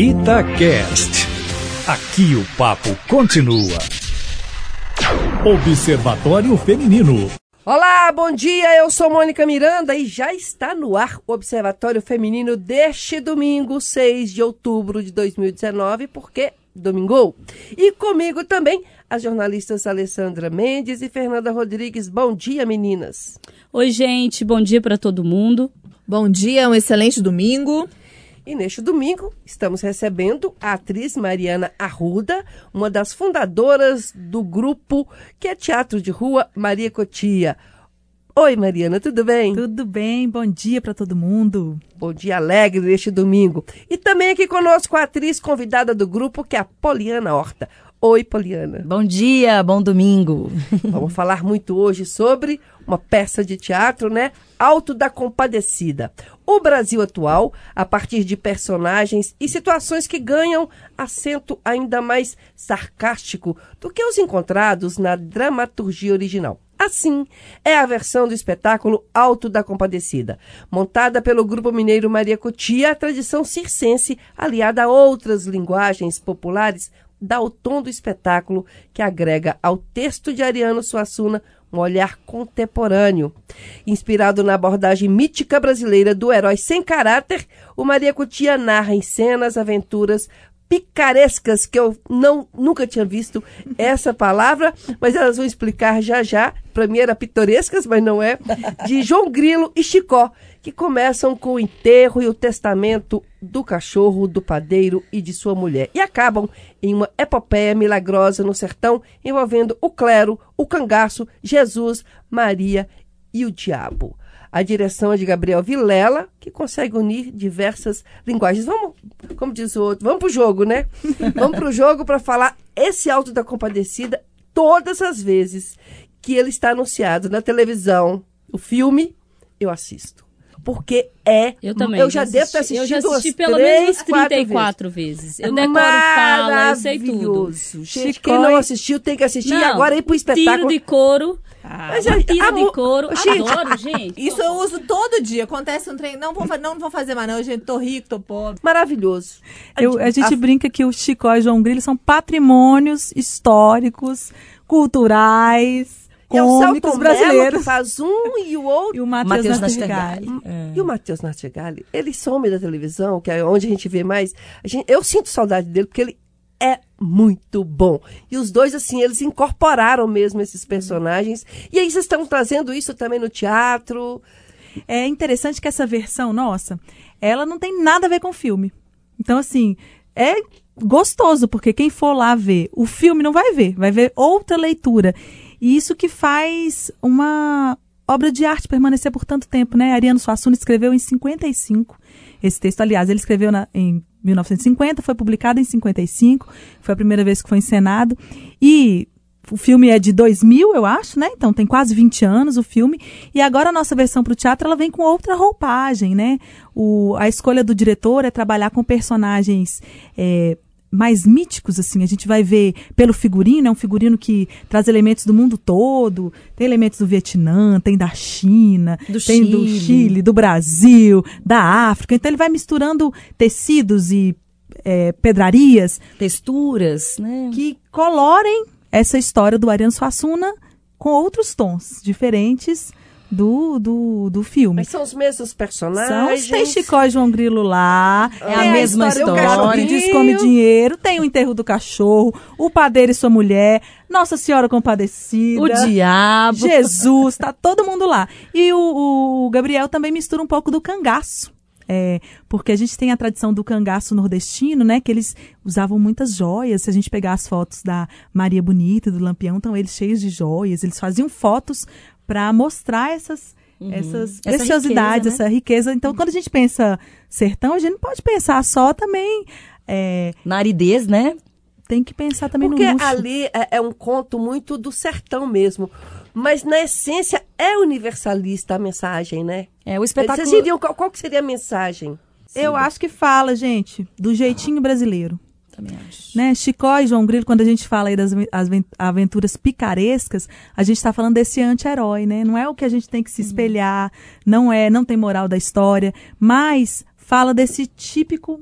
Itacast. Aqui o papo continua. Observatório Feminino. Olá, bom dia. Eu sou Mônica Miranda e já está no ar o Observatório Feminino deste domingo, 6 de outubro de 2019, porque domingou. E comigo também as jornalistas Alessandra Mendes e Fernanda Rodrigues. Bom dia, meninas. Oi, gente. Bom dia para todo mundo. Bom dia, um excelente domingo. E neste domingo estamos recebendo a atriz Mariana Arruda, uma das fundadoras do grupo que é Teatro de Rua Maria Cotia. Oi, Mariana, tudo bem? Tudo bem, bom dia para todo mundo. Bom dia alegre neste domingo. E também aqui conosco a atriz convidada do grupo, que é a Poliana Horta. Oi, Poliana. Bom dia, bom domingo. Vamos falar muito hoje sobre uma peça de teatro, né? Alto da Compadecida. O Brasil atual, a partir de personagens e situações que ganham acento ainda mais sarcástico do que os encontrados na dramaturgia original. Assim, é a versão do espetáculo Alto da Compadecida, montada pelo grupo mineiro Maria Cotia, a tradição circense aliada a outras linguagens populares dá o tom do espetáculo que agrega ao texto de Ariano Suassuna um olhar contemporâneo. Inspirado na abordagem mítica brasileira do herói sem caráter, o Maria Cotia narra em cenas aventuras picarescas que eu não nunca tinha visto essa palavra, mas elas vão explicar já já. Para mim era pitorescas, mas não é. De João Grilo e Chicó, que começam com o enterro e o testamento do cachorro, do padeiro e de sua mulher. E acabam em uma epopeia milagrosa no sertão envolvendo o clero, o cangaço, Jesus, Maria e o diabo. A direção é de Gabriel Vilela, que consegue unir diversas linguagens. Vamos, como diz o outro, vamos pro jogo, né? Vamos pro jogo para falar esse Alto da Compadecida todas as vezes que ele está anunciado na televisão, o filme, eu assisto. Porque é. Eu também. Eu já devo ter assistido Eu já assisti pelo três, menos 34 vezes. Eu decoro fala, eu sei tudo. Chicói. quem não assistiu tem que assistir. e Não, agora ir pro espetáculo. Tiro de couro. Mas Mas a- tiro a de couro. Gente, Adoro, gente. Isso eu uso todo dia. Acontece um trem, não vou, não vou fazer mais não, gente. Tô rico, tô pobre. Maravilhoso. Eu- a gente A- brinca que o Chicó e o João Grilo são patrimônios históricos, culturais, É o cômicos Mello brasileiros. que faz um e o outro. E o Matheus Nastergalli. Nastergalli. E o Matheus Nartigali, ele some da televisão, que é onde a gente vê mais. A gente- eu sinto saudade dele, porque ele é muito bom. E os dois, assim, eles incorporaram mesmo esses personagens. E aí vocês estão trazendo isso também no teatro. É interessante que essa versão nossa, ela não tem nada a ver com o filme. Então, assim, é gostoso, porque quem for lá ver o filme não vai ver, vai ver outra leitura. E isso que faz uma obra de arte permanecer por tanto tempo, né? Ariano Suassuna escreveu em 55 esse texto. Aliás, ele escreveu na- em 1950, foi publicado em 55, foi a primeira vez que foi encenado. E o filme é de 2000, eu acho, né? Então tem quase 20 anos o filme. E agora a nossa versão para o teatro ela vem com outra roupagem, né? O, a escolha do diretor é trabalhar com personagens é, mais míticos, assim. A gente vai ver pelo figurino, é um figurino que traz elementos do mundo todo. Tem elementos do Vietnã, tem da China, Do tem do Chile. Chile, do Brasil, da África. Então ele vai misturando tecidos e é, pedrarias Texturas, né? que colorem essa história do Ariano Suassuna com outros tons diferentes do, do, do filme. Mas são os mesmos São, personagens. tem Chicó e João Grilo lá. É a tem mesma história. cachorro que descome dinheiro. Tem o enterro do cachorro. O padeiro e sua mulher. Nossa Senhora Compadecida. O diabo. Jesus, tá todo mundo lá. E o, o Gabriel também mistura um pouco do cangaço. É, porque a gente tem a tradição do cangaço nordestino, né? Que eles usavam muitas joias. Se a gente pegar as fotos da Maria Bonita, do Lampião, estão eles cheios de joias. Eles faziam fotos para mostrar essas, essas Essa preciosidades, riqueza, né? essa riqueza. Então, quando a gente pensa sertão, a gente não pode pensar só também. é, Na aridez, né? tem que pensar também Porque no luxo. ali é, é um conto muito do sertão mesmo. Mas, na essência, é universalista a mensagem, né? É o espetáculo. Vocês diriam qual, qual que seria a mensagem? Eu acho que fala, gente, do jeitinho brasileiro. Também acho. Né? Chicó e João Grilo, quando a gente fala aí das aven- as aven- aventuras picarescas, a gente está falando desse anti-herói, né? Não é o que a gente tem que se espelhar, não é, não tem moral da história, mas fala desse típico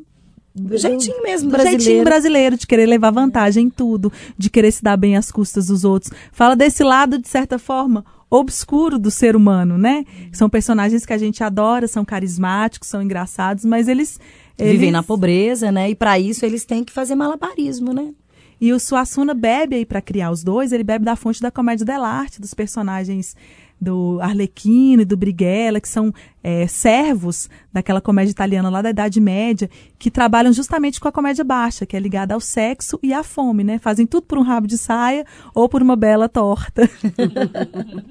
Do jeitinho mesmo do brasileiro. jeitinho brasileiro, de querer levar vantagem em tudo, de querer se dar bem às custas dos outros. Fala desse lado, de certa forma, obscuro do ser humano, né? São personagens que a gente adora, são carismáticos, são engraçados, mas eles. Vivem eles- na pobreza, né? E para isso eles têm que fazer malabarismo, né? E o Suassuna bebe aí para criar os dois, ele bebe da fonte da comédia dell'arte, dos personagens do Arlequino e do Brighella, que são é, servos daquela comédia italiana lá da Idade Média, que trabalham justamente com a comédia baixa, que é ligada ao sexo e à fome, né? Fazem tudo por um rabo de saia ou por uma bela torta.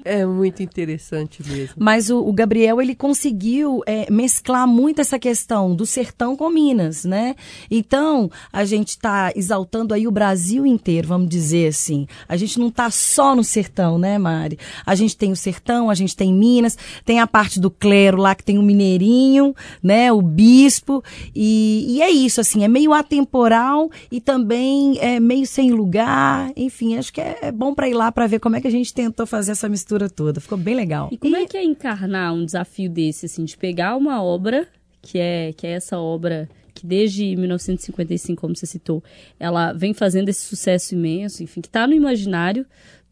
É muito interessante mesmo. Mas o, o Gabriel, ele conseguiu é, mesclar muito essa questão do sertão com Minas, né? Então, a gente está exaltando aí o Brasil inteiro, vamos dizer assim. A gente não está só no sertão, né, Mari? A gente tem o sertão, a gente tem Minas, tem a parte do clero lá que tem o mineirinho, né? O bispo. E, e é isso, assim, é meio atemporal e também é meio sem lugar. Enfim, acho que é, é bom para ir lá para ver como é que a gente tentou fazer essa mistura toda. Ficou bem legal. E como é que é encarnar um desafio desse, assim, de pegar uma obra, que é, que é essa obra que desde 1955, como você citou, ela vem fazendo esse sucesso imenso, enfim, que está no imaginário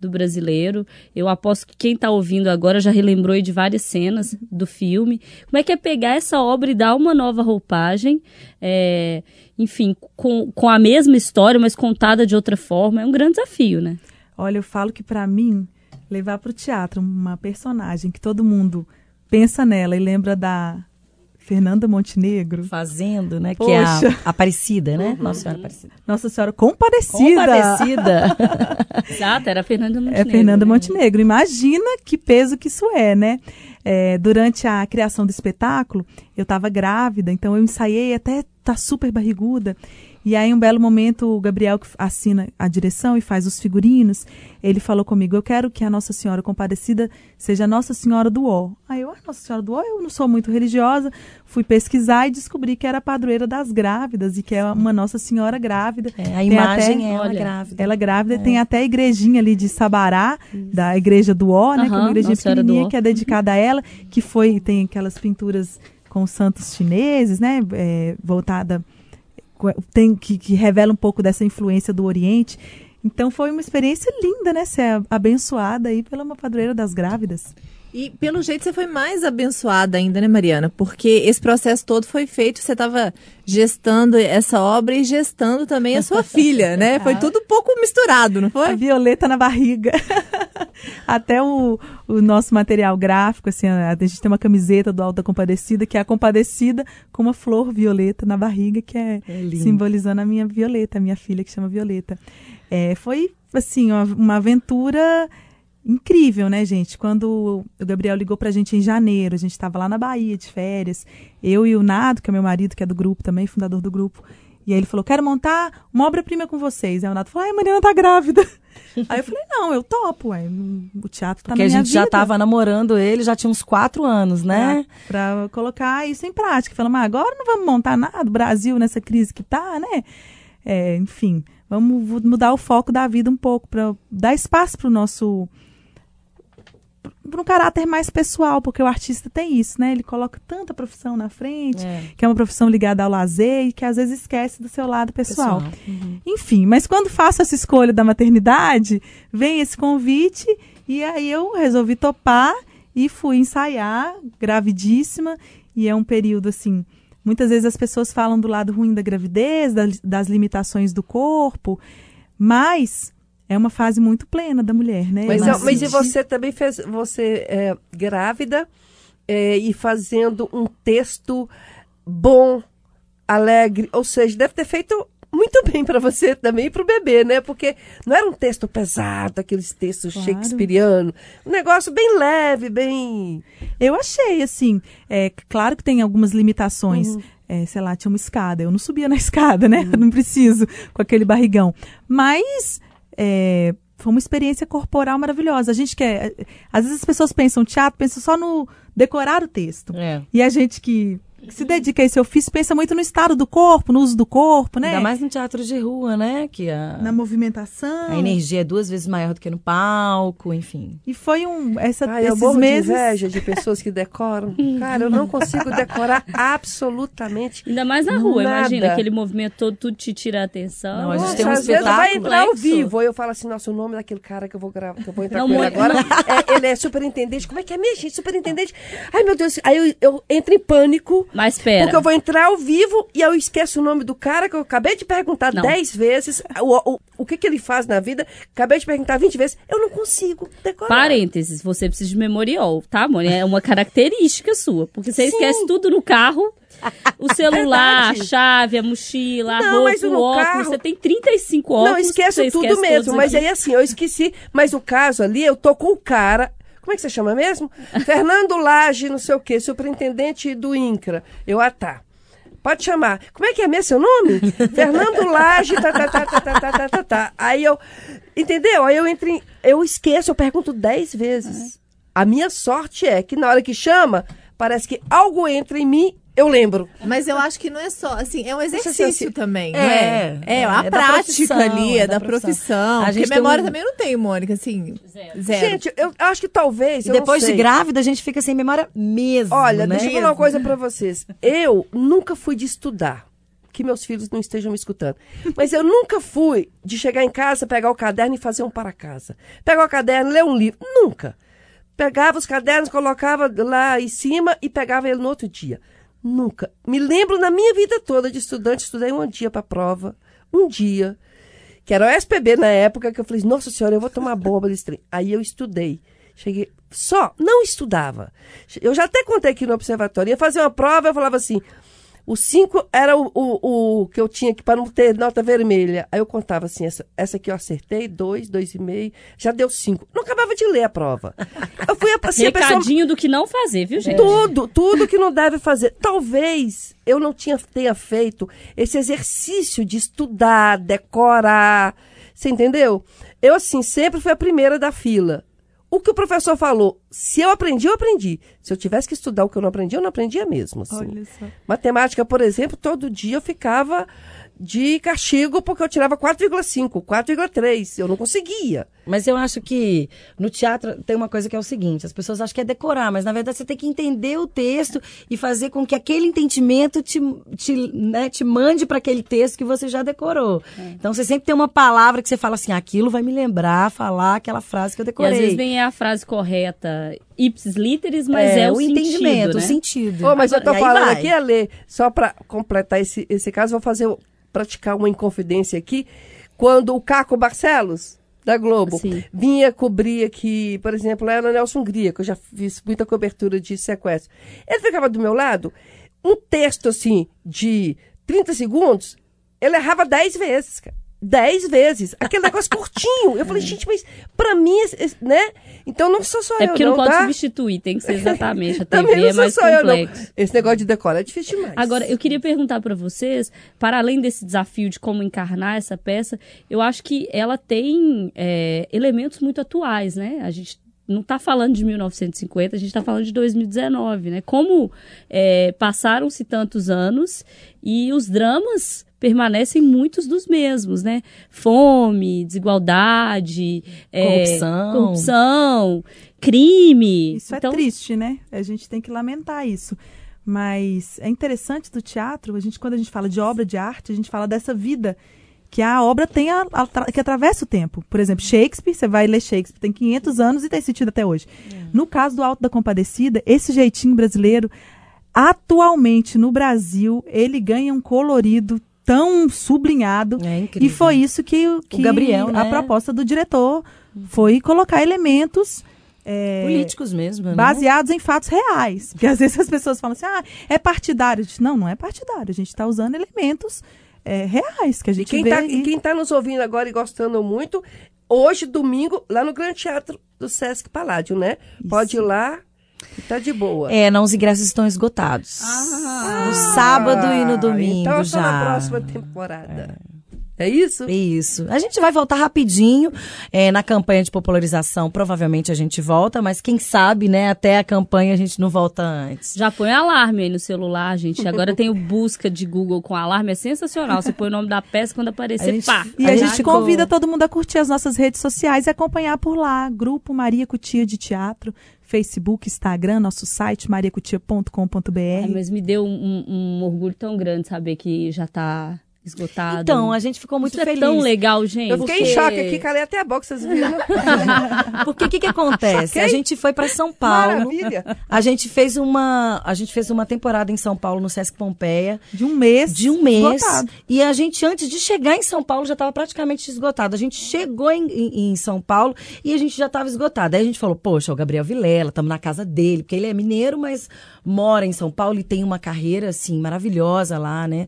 do brasileiro. Eu aposto que quem está ouvindo agora já relembrou de várias cenas do filme. Como é que é pegar essa obra e dar uma nova roupagem, é, enfim, com, com a mesma história, mas contada de outra forma? É um grande desafio, né? Olha, eu falo que para mim, levar para o teatro uma personagem que todo mundo pensa nela e lembra da Fernanda Montenegro, Fazendo, né? Que é a Poxa. Aparecida, né? Nossa Senhora Aparecida. Nossa Senhora Compadecida. Compadecida. Exato, era a Fernanda É Montenegro. Fernanda né? Montenegro. Imagina que peso que isso é, né? É, durante a criação do espetáculo, eu estava grávida, então eu ensaiei até tá super barriguda. E aí, um belo momento, o Gabriel, que assina a direção e faz os figurinos, ele falou comigo: Eu quero que a Nossa Senhora Compadecida seja a Nossa Senhora do Ó. Aí eu, ah, Nossa Senhora do Ó, eu não sou muito religiosa, fui pesquisar e descobri que era a padroeira das grávidas e que é uma Nossa Senhora grávida. É, a Tem imagem até- é ela Olha, grávida. ela grávida tem até a igrejinha ali de Sabará, da igreja do Ó, né? que é uma igrejinha Nossa pequenininha que é dedicada a ela, que foi, tem aquelas pinturas com os santos chineses, né? é, voltada, tem que, que revela um pouco dessa influência do Oriente. Então foi uma experiência linda, né? Ser abençoada aí pela uma padroeira das grávidas. E pelo jeito você foi mais abençoada ainda, né, Mariana? Porque esse processo todo foi feito, você estava gestando essa obra e gestando também a sua filha, né? Foi tudo um pouco misturado, não A foi? violeta na barriga. Até o, o nosso material gráfico, assim, a, a gente tem uma camiseta do Alta Compadecida, que é a Compadecida com uma flor violeta na barriga, que é, É simbolizando a minha Violeta, a minha filha que chama Violeta. É, foi, assim, uma, uma aventura incrível, né, gente? Quando o Gabriel ligou pra gente em janeiro, a gente estava lá na Bahia de férias, eu e o Nado, que é meu marido, que é do grupo também, fundador do grupo, e aí ele falou, quero montar uma obra-prima com vocês. Aí o Nado falou, ai, a Mariana tá grávida. Aí eu falei, não, eu topo, ué, o teatro tá Porque na a minha gente já vida. estava namorando ele, já tinha uns quatro anos, né? Pra, pra colocar isso em prática. Falamos, ah, agora não vamos montar nada, o Brasil nessa crise que tá, né? É, enfim, vamos mudar o foco da vida um pouco, para dar espaço para o nosso. Para um caráter mais pessoal, porque o artista tem isso, né? Ele coloca tanta profissão na frente, É. que é uma profissão ligada ao lazer e que às vezes esquece do seu lado pessoal. Pessoal. Uhum. Enfim, mas quando faço essa escolha da maternidade, vem esse convite e aí eu resolvi topar e fui ensaiar, gravidíssima, e é um período assim. Muitas vezes as pessoas falam do lado ruim da gravidez, das, das limitações do corpo, mas é uma fase muito plena da mulher, né? Mas, Eu é- mas e você também fez, você é grávida é, e fazendo um texto bom, alegre, ou seja, deve ter feito muito bem para você também e para o bebê, né? Porque não era um texto pesado, aqueles textos Claro. shakespearianos, um negócio bem leve, bem Eu achei, assim, é, claro que tem algumas limitações. É, sei lá, tinha uma escada. Eu não subia na escada, né? Eu não preciso com aquele barrigão. Mas é, foi uma experiência corporal maravilhosa. A gente quer. Às vezes as pessoas pensam teatro, pensam só no decorar o texto. É. E a gente que que se dedica a esse ofício pensa muito no estado do corpo, no uso do corpo, né? Ainda mais no teatro de rua, né? Que a, Na movimentação. a energia é duas vezes maior do que no palco, enfim. E foi um. Essa, Ai, eu esses morro meses. de inveja de pessoas que decoram. Cara, eu não consigo decorar absolutamente Ainda mais na rua, Nada. imagina, aquele movimento todo, tudo te tira a atenção. Não, a gente Nossa, tem um às vezes vai espetáculo entrar ao vivo. Aí eu falo assim, nossa, o nome daquele cara que eu vou gravar, que eu vou entrar Não, com ele agora, é, ele é superintendente. Como é que é, minha gente? Superintendente. Ai, meu Deus. Aí eu, eu entro em pânico. Mas espera. Porque eu vou entrar ao vivo e eu esqueço o nome do cara que eu acabei de perguntar Não. 10 vezes. O, o, o que, que ele faz na vida? Acabei de perguntar 20 vezes. Eu não consigo decorar. Parênteses, você precisa de memorial, tá, Mônica? É uma característica sua. Porque você Sim. esquece tudo no carro. O celular, a Verdade. chave, a mochila, a Não, roupa, mas o no óculos. carro- Você tem 35 óculos. Não, esqueço você tudo esquece mesmo. Mas aqui. aí, assim, eu esqueci. Mas o caso ali, eu tô com o cara. Como é que você chama mesmo? Fernando Lage, não sei o quê, superintendente do INCRA. Eu, ah, tá. Pode chamar. Como é que é mesmo seu nome? Fernando Lage, tá, tá, tá, tá, tá, tá, tá, tá, tá. Aí eu. Entendeu? Aí eu entro em, Eu esqueço, eu pergunto dez vezes. A minha sorte é que na hora que chama, parece que algo entra em mim, eu lembro. Mas eu acho que não é só, assim, é um sei se exercício assim- também, não É, é? É, é, a é prática profissão, ali, é, é da, da profissão. profissão. A gente tem memória um- também não tem, Mônica, assim, zero. Gente, eu acho que talvez. E eu não depois de grávida, a gente fica sem memória mesmo. Olha, né? deixa eu falar uma coisa pra vocês. Eu nunca fui de estudar. Que meus filhos não estejam me escutando. Mas eu nunca fui de chegar em casa, pegar o caderno e fazer um para casa. Pegar o caderno, ler um livro. Nunca. Pegava os cadernos, colocava lá em cima e pegava ele no outro dia. Nunca. Me lembro na minha vida toda de estudante, estudei um dia para prova. Um dia. Que era o SPB na época, que eu falei, nossa senhora, eu vou tomar bomba desse trem. Aí eu estudei. Cheguei, só, não estudava. Eu já até contei aqui no observatório. Ia fazer uma prova, eu falava assim, o 5 era o, o, o que eu tinha que para não ter nota vermelha. Aí eu contava assim, essa, essa aqui eu acertei, dois, dois e meio, já deu cinco. Não acabava de ler a prova. Eu fui assim, a pessoa... Recadinho do que não fazer, viu, gente? Tudo, tudo que não deve fazer. Talvez eu não tinha, tenha feito esse exercício de estudar, decorar. Você entendeu? Eu, assim, sempre fui a primeira da fila. O que o professor falou, se eu aprendi, eu aprendi. Se eu tivesse que estudar o que eu não aprendi, eu não aprendia mesmo. Assim. Olha só. Matemática, por exemplo, todo dia eu ficava de castigo porque eu tirava 4,5, 4,3. Eu não conseguia. Mas eu acho que no teatro tem uma coisa que é o seguinte: as pessoas acham que é decorar, mas na verdade você tem que entender o texto e fazer com que aquele entendimento te, te, né, te mande para aquele texto que você já decorou. Então você sempre tem uma palavra que você fala assim: aquilo vai me lembrar falar aquela frase que eu E decorei. às vezes nem é a frase correta ipsis literis, mas é, o, entendimento, sentido, o né? sentido. Ô, mas eu tô E falando vai. aqui, Ale, só para completar esse, esse caso, vou fazer, praticar uma inconfidência aqui. Quando o Caco Barcelos, da Globo, Sim. vinha cobrir aqui, por exemplo, na Nelson Hungria, que eu já fiz muita cobertura de sequestro. Ele ficava do meu lado, um texto assim, de 30 segundos, ele errava 10 vezes, cara. 10 vezes. Aquele negócio curtinho. Eu falei, gente, mas pra mim, né? Então não sou só É eu, porque não, não, pode tá? substituir, tem que ser exatamente. A Também TV não é mais só eu, complexo. Esse negócio de decorar é difícil demais. Agora, eu queria perguntar para vocês, para além desse desafio de como encarnar essa peça, eu acho que ela tem é, elementos muito atuais, né? A gente não está falando de 1950, a gente está falando de 2019, né? Como é, passaram-se tantos anos e os dramas permanecem muitos dos mesmos, né? Fome, desigualdade, é, Corrupção. corrupção, crime. Isso Então, é triste, né? A gente tem que lamentar isso. Mas é interessante do teatro, a gente, quando a gente fala de obra de arte, a gente fala dessa vida que a obra tem a, a tra- que atravessa o tempo. Por exemplo, Shakespeare, você vai ler Shakespeare, tem 500 anos e tem sentido até hoje. No caso do Alto da Compadecida, esse jeitinho brasileiro, atualmente no Brasil, ele ganha um colorido tão sublinhado. É incrível. E foi isso que, o- que Gabriel, a né? proposta do diretor foi colocar elementos é, Políticos mesmo. né? baseados em fatos reais. Porque às vezes as pessoas falam assim, ah, é partidário. Não, não é partidário. A gente está usando elementos é, reais que a E gente quem vê. tá, e- e quem tá nos ouvindo agora e gostando muito, hoje, domingo, lá no Grande Teatro do Sesc Paládio, né? Pode ir lá e tá de boa. É, não, os ingressos estão esgotados. no sábado e no domingo Então, só já. na próxima temporada. É isso? Isso. A gente vai voltar rapidinho é, na campanha de popularização. Provavelmente a gente volta, mas quem sabe, né? Até a campanha a gente não volta antes. Já põe alarme aí no celular, gente. Agora tem o busca de Google com alarme, é sensacional. Você põe o nome da peça quando aparecer, A gente- pá. E a, A gente gente ficou- convida todo mundo a curtir as nossas redes sociais e acompanhar por lá. Grupo Maria Cutia de Teatro, Facebook, Instagram, nosso site mariacutia.com.br. Ai, mas me deu um, um orgulho tão grande saber que já tá esgotado. Então, a gente ficou muito Isso feliz. é tão legal, gente. Eu fiquei em Porque- choque aqui, calei até a boca, vocês viram? Porque o que, que acontece? A gente foi para São Paulo. Maravilha. A gente fez uma, a gente fez uma temporada em São Paulo no Sesc Pompeia De um mês. de um mês. esgotado. E a gente, antes de chegar em São Paulo, já estava praticamente esgotado. A gente chegou em, em- em São Paulo e a gente já estava esgotado. Aí a gente falou, poxa, o Gabriel Vilela, estamos na casa dele, porque ele é mineiro, mas mora em São Paulo e tem uma carreira, assim, maravilhosa lá, né?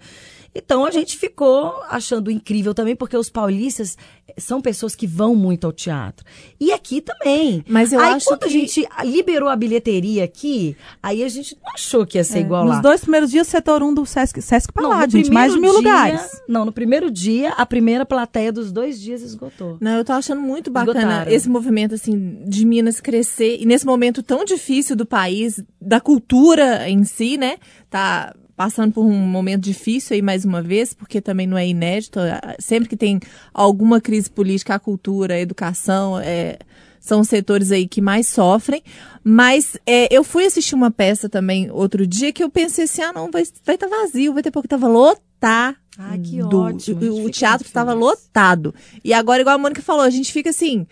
Então a gente ficou achando incrível também, porque os paulistas são pessoas que vão muito ao teatro. E aqui também. Mas eu aí, acho quando que- a gente liberou a bilheteria aqui, aí a gente não achou que ia ser igual lá. Nos dois primeiros dias, setor 1 do Sesc, Sesc Não, Palácio, no gente, mais de mil dia- lugares. Não, no primeiro dia, a primeira plateia dos dois dias esgotou. Não, eu tô achando muito bacana Esgotaram. esse movimento, assim, de Minas crescer. E nesse momento tão difícil do país, da cultura em si, né? Tá passando por um momento difícil aí mais uma vez, porque também não é inédito. Sempre que tem alguma crise política, a cultura, a educação, é, são os setores aí que mais sofrem. Mas é, eu fui assistir uma peça também outro dia que eu pensei assim, ah, não, vai estar tá vazio, vai ter pouco, tava lotado. Ai, que ótimo, O, teatro estava lotado. E agora, igual a Mônica falou, a gente fica assim,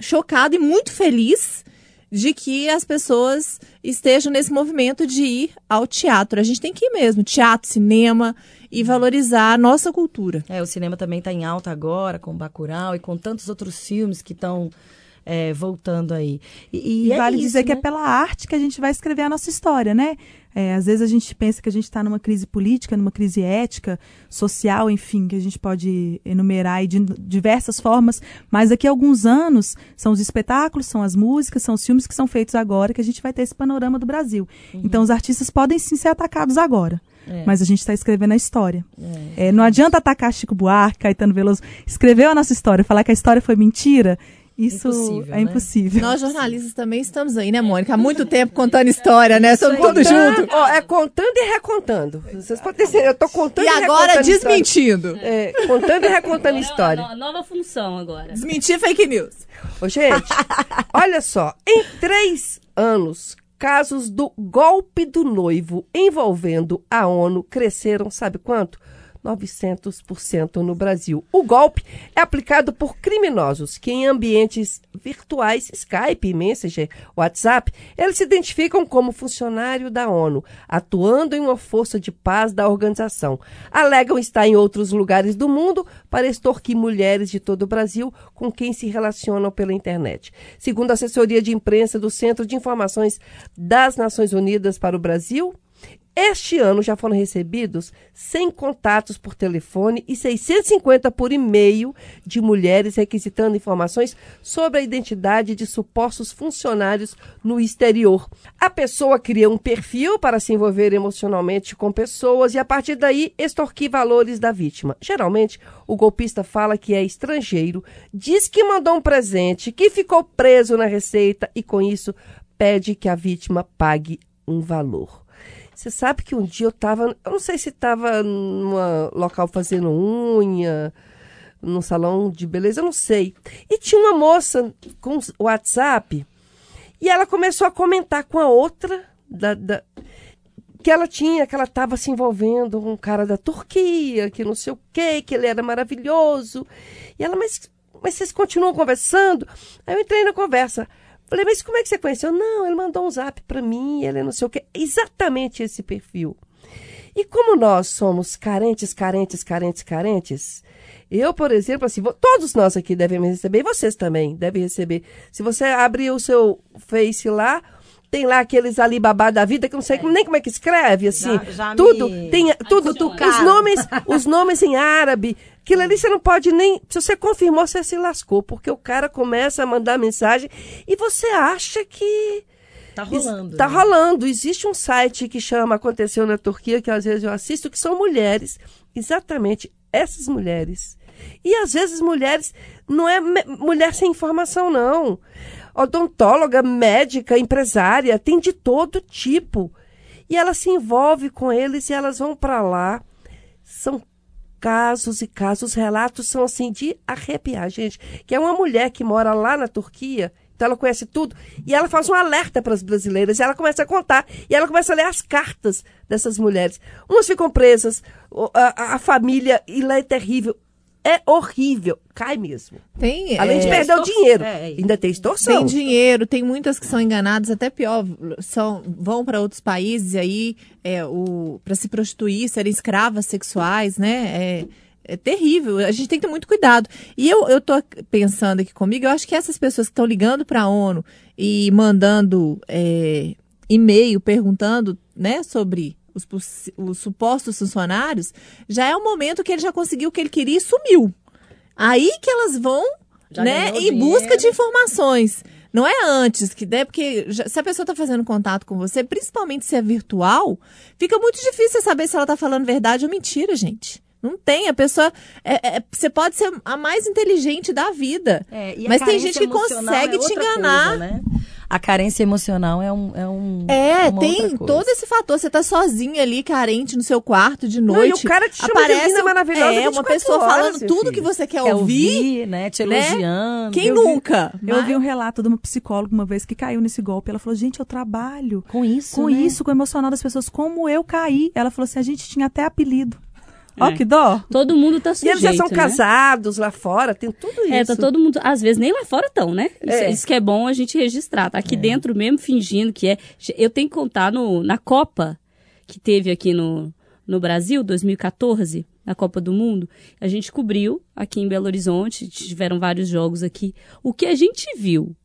chocado e muito feliz de que as pessoas estejam nesse movimento de ir ao teatro. A gente tem que ir mesmo, teatro, cinema e valorizar a nossa cultura. É, o cinema também está em alta agora, com Bacurau e com tantos outros filmes que estão é, voltando aí. E, E, e é vale isso, dizer que é né? pela arte que a gente vai escrever a nossa história, né? É, às vezes a gente pensa que a gente está numa crise política, numa crise ética, social, enfim, que a gente pode enumerar de diversas formas, mas daqui a alguns anos são os espetáculos, são as músicas, são os filmes que são feitos agora que a gente vai ter esse panorama do Brasil. Então os artistas podem sim ser atacados agora. É. Mas a gente está escrevendo a história. É, não adianta atacar Chico Buarque, Caetano Veloso. Escreveu a nossa história, falar que a história foi mentira, isso Impossível, é né? impossível. Nós jornalistas também estamos aí, né, Mônica? Há muito tempo contando história, né? Estamos todos juntos. Ó, é contando e recontando. Vocês podem ter eu tô contando E e, agora desmentindo. É, contando e recontando história. Nova, nova função agora. Desmentir fake news. Ô, gente, olha só. Em três anos, casos do golpe do noivo envolvendo a ONU cresceram, sabe quanto? 900% no Brasil. O golpe é aplicado por criminosos que, em ambientes virtuais, Skype, Messenger, WhatsApp, eles se identificam como funcionário da ONU, atuando em uma força de paz da organização. Alegam estar em outros lugares do mundo para extorquir mulheres de todo o Brasil com quem se relacionam pela internet. Segundo a assessoria de imprensa do Centro de Informações das Nações Unidas para o Brasil, este ano já foram recebidos 100 contatos por telefone e 650 por e-mail de mulheres requisitando informações sobre a identidade de supostos funcionários no exterior. A pessoa cria um perfil para se envolver emocionalmente com pessoas e, a partir daí, extorquir valores da vítima. Geralmente, o golpista fala que é estrangeiro, diz que mandou um presente, que ficou preso na receita e, com isso, pede que a vítima pague um valor. Você sabe que um dia eu estava, eu não sei se estava num local fazendo unha, num salão de beleza, eu não sei. E tinha uma moça com WhatsApp e ela começou a comentar com a outra da, da- que ela tinha, que ela estava se envolvendo com um cara da Turquia, que não sei o quê, que ele era maravilhoso. E ela, mas, mas vocês continuam conversando? Aí eu entrei na conversa. Falei, mas como é que você conheceu? Não, ele mandou um zap para mim, ele não sei o quê. Exatamente esse perfil. E como nós somos carentes, carentes, carentes, carentes, eu, por exemplo, assim, todos nós aqui devemos receber, e vocês também devem receber. Se você abrir o seu Face lá, tem lá aqueles Alibaba da vida, que não sei nem como é que escreve, assim. Já- já tudo, me tem tudo, adiciona. os nomes, os nomes em árabe. Aquilo ali você não pode nem. Se você confirmou, você se lascou, porque o cara começa a mandar mensagem e você acha que. Tá rolando. Tá né? rolando. Existe um site que chama Aconteceu na Turquia, que às vezes eu assisto, que são mulheres, exatamente essas mulheres, E às vezes mulheres não é mulher sem informação não. Odontóloga, médica, empresária, tem de todo tipo. E ela se envolve com eles e elas vão para lá. São casos e casos, os relatos são assim de arrepiar, gente. Que é uma mulher que mora lá na Turquia, então ela conhece tudo, e ela faz um alerta para as brasileiras, e ela começa a contar, e ela começa a ler as cartas dessas mulheres. Umas ficam presas, a, a- a família, e lá é terrível. É horrível, cai mesmo. Tem, Além de é, perder o extor- dinheiro, é, é. ainda tem extorsão. Tem dinheiro, tem muitas que são enganadas, até pior, são, vão para outros países aí é, o para se prostituir, serem escravas sexuais, né? É, é terrível. A gente tem que ter muito cuidado. E eu, eu tô pensando aqui comigo, eu acho que essas pessoas que estão ligando para a ONU e mandando é, e-mail perguntando, né, sobre os, os supostos funcionários, já é o momento que ele já conseguiu o que ele queria e sumiu. Aí que elas vão Já né, em busca de informações. Não é antes, que né, porque já- se a pessoa está fazendo contato com você, principalmente se é virtual, fica muito difícil você saber se ela está falando verdade ou mentira, gente. Não tem, a pessoa. é- é- você pode ser a mais inteligente da vida. É, mas tem gente que emocional consegue é te enganar. coisa, né? A carência emocional é um. É, um, É, uma tem outra coisa. todo esse fator. Você tá sozinha ali, carente no seu quarto de Não, noite. e o cara te chama de linda, maravilhosa É, uma 24 pessoa horas, falando tudo filho. que você quer, Quer ouvir. ouvir, né? Te né? elogiando. Quem Eu vi- nunca? Eu ouvi um relato de uma psicóloga uma vez que caiu nesse golpe. Ela falou, gente, eu trabalho Com isso. com né? isso, com o emocional das pessoas. Como eu caí? Ela falou assim, a gente tinha até apelido. Ó, É. que dó. Todo mundo tá E sujeito, eles já são né? casados lá fora, tem tudo isso. É, tá todo mundo. Às vezes nem lá fora estão, né? Isso, É. isso que é bom a gente registrar. Tá aqui dentro mesmo, fingindo que é. Eu tenho que contar no, na Copa que teve aqui no, no Brasil, 2014, na Copa do Mundo. A gente cobriu aqui em Belo Horizonte, tiveram vários jogos aqui. O que a gente viu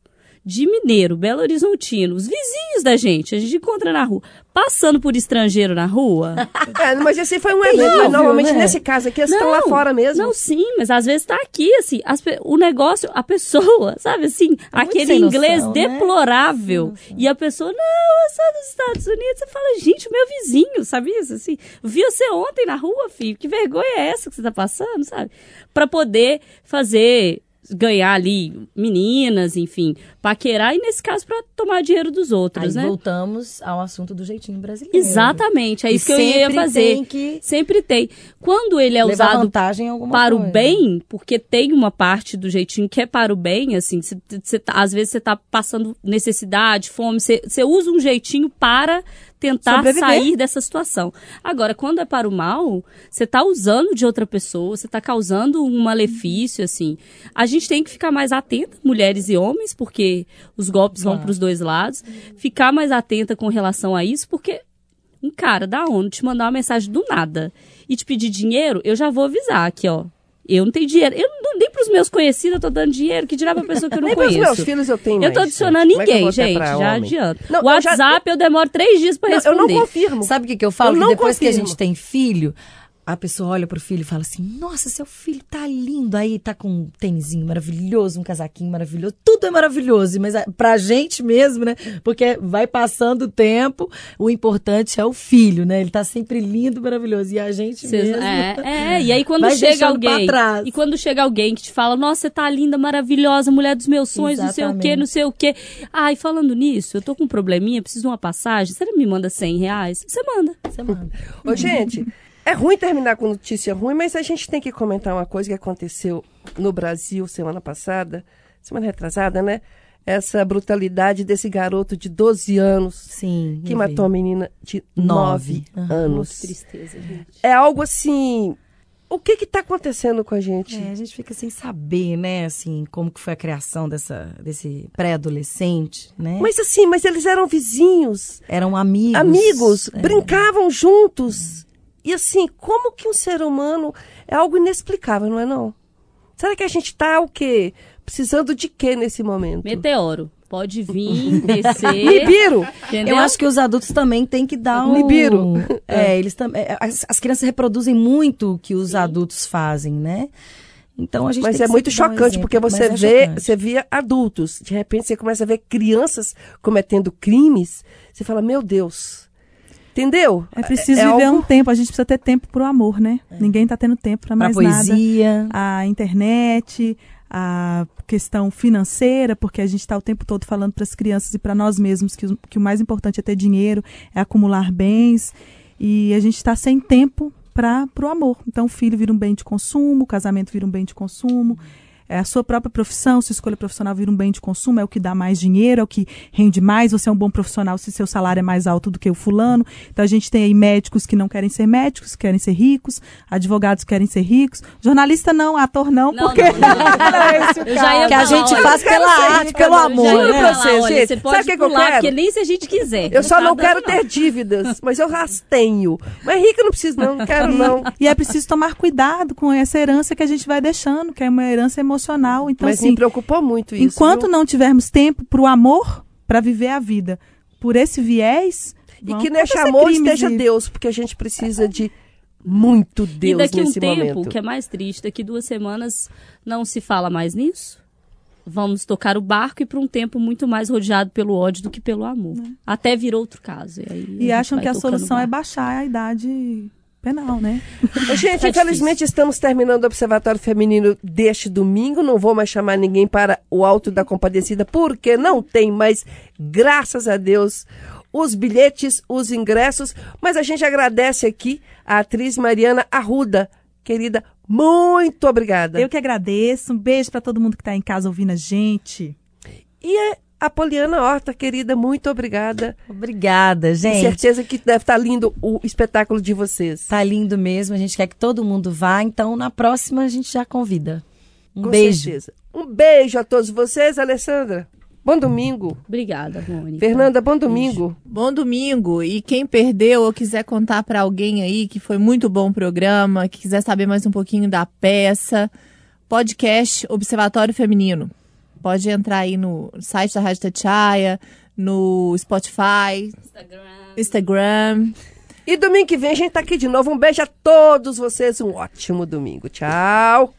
de mineiro, Belo Horizontino, os vizinhos da gente, a gente encontra na rua, passando por estrangeiro na rua. É, mas esse foi um evento. terrível, mas normalmente né? nesse caso aqui, eles estão lá fora mesmo. Não, sim, mas às vezes tá aqui, assim, as o negócio, a pessoa, sabe assim, aquele noção, inglês né? deplorável. E a pessoa, não, eu sou dos Estados Unidos. Você fala, gente, meu vizinho, sabe isso? Assim, vi você ontem na rua, filho, que vergonha é essa que você tá passando, sabe? Pra poder fazer ganhar ali meninas, enfim, paquerar e nesse caso pra tomar dinheiro dos outros, Aí né? voltamos ao assunto do jeitinho brasileiro. Exatamente, é E isso que eu ia sempre fazer. tem que Sempre tem. Quando ele é usado para coisa. o bem, porque tem uma parte do jeitinho que é para o bem, assim, cê- cê tá- às vezes você tá passando necessidade, fome, você usa um jeitinho para tentar Sobreviver. sair dessa situação. Agora, quando é para o mal, você tá usando de outra pessoa, você tá causando um malefício, assim. A gente tem que ficar mais atenta, mulheres e homens, porque os golpes vão para os dois lados. Ficar mais atenta com relação a isso, porque um cara da ONU te mandar uma mensagem do nada e te pedir dinheiro, eu já vou avisar aqui, ó. Eu não tenho dinheiro. Eu não nem pros meus conhecidos, eu tô dando dinheiro. Que dirá pra pessoa que eu não Nem para os conheço. meus filhos eu tenho eu tô adicionando é ninguém, gente. Já homem? adianto. Não, o eu já- WhatsApp eu, demoro três dias pra Não, eu responder. não confirmo. Sabe o que, que eu falo? Eu que depois que a confirmo. gente tem filho, a pessoa olha pro filho e fala assim: Nossa, seu filho tá lindo. Aí tá com um tênisinho maravilhoso, um casaquinho maravilhoso. Tudo é maravilhoso, mas a- pra gente mesmo, né? Porque vai passando o tempo, o importante é o filho, né? Ele tá sempre lindo, maravilhoso. E a gente Cês- mesmo. é, é, e aí quando chega alguém. trás. E quando chega alguém que te fala, nossa, você tá linda, maravilhosa, mulher dos meus sonhos, não sei o quê, Exatamente. não sei o quê. Ai, falando nisso, eu tô com um probleminha, preciso de uma passagem. Você me manda 100 reais? Você manda. Você manda. Ô, gente, é ruim terminar com notícia ruim, mas a gente tem que comentar uma coisa que aconteceu no Brasil semana passada, semana retrasada, né? Essa brutalidade desse garoto de 12 anos Sim. que matou a menina de Nove. 9 Aham. anos. Tristeza, gente. É algo assim. O que que tá acontecendo com a gente? É, a gente fica sem saber, né, assim, como que foi a criação dessa, desse pré-adolescente, né? Mas assim, mas eles eram vizinhos, Eram amigos. amigos, é. brincavam juntos. E assim, como que um ser humano é algo inexplicável, não é não? Será que a gente tá o quê? Precisando de quê nesse momento? Meteoro. Pode vir, descer. Nibiru! Entendeu? Eu acho que os adultos também têm que dar um... Nibiru. É, eles também... As, as crianças reproduzem muito o que os adultos fazem, né? Então a gente Mas tem é que muito um chocante, exemplo. porque você é vê, chocante. você via adultos, de repente você começa a ver crianças cometendo crimes, você fala, meu Deus. Entendeu? É preciso É viver algo- um tempo, a gente precisa ter tempo pro amor, né? Ninguém tá tendo tempo pra Pra mais nada. poesia. A internet, a questão financeira, porque a gente está o tempo todo falando para as crianças e para nós mesmos que, o- que o mais importante é ter dinheiro, é acumular bens, e a gente está sem tempo para o amor. Então, o filho vira um bem de consumo, o casamento vira um bem de consumo. É a sua própria profissão, sua escolha profissional vira um bem de consumo, é o que dá mais dinheiro, é o que rende mais. Você é um bom profissional se seu salário é mais alto do que o fulano. Então a gente tem aí médicos que não querem ser médicos, que querem ser ricos, advogados que querem ser ricos, jornalista não, ator não, Não, porque não, não, não. não é Que a gente olha, faz pela arte, rica, pelo amor, Juro né? pra você, olha, gente. você Sabe pode o que que eu quero? porque nem se a gente quiser. Eu só tá não quero ter dívidas, mas eu as tenho. Mas rica eu não preciso, não. Não quero, não. E é preciso tomar cuidado com essa herança que a gente vai deixando, que é uma herança emocional. Então, Mas assim, me preocupou muito isso. enquanto viu? não tivermos tempo para o amor, para viver a vida por esse viés. E que neste amor esteja e- Deus, porque a gente precisa de muito E Deus daqui um nesse tempo, momento. que é mais triste, daqui duas semanas não se fala mais nisso. Vamos tocar o barco e para um tempo muito mais rodeado pelo ódio do que pelo amor. Até virou outro caso. E, aí E acham que a solução é baixar a idade penal, né? Gente, Tá infelizmente estamos terminando o Observatório Feminino deste domingo. Não vou mais chamar ninguém para o Alto da Compadecida, porque não tem mais, graças a Deus, os bilhetes, os ingressos. Mas a gente agradece aqui a atriz Mariana Arruda. Querida, muito obrigada. Eu que agradeço. Um beijo para todo mundo que está em casa ouvindo a gente. E a, a Poliana Horta, querida, muito obrigada. Obrigada, gente. certeza que deve estar lindo o espetáculo de vocês. Tá lindo mesmo. A gente quer que todo mundo vá. Então, na próxima, a gente já convida. Um Com beijo. certeza. Um beijo a todos vocês, Alessandra. Bom domingo. Obrigada, Mônica. Fernanda, bom domingo. Bom domingo. E quem perdeu ou quiser contar para alguém aí que foi muito bom o programa, que quiser saber mais um pouquinho da peça, podcast Observatório Feminino. Pode entrar aí no site da Rádio Tatiaia, no Spotify, Instagram. E domingo que vem a gente tá aqui de novo. Um beijo a todos vocês. Um ótimo domingo. Tchau.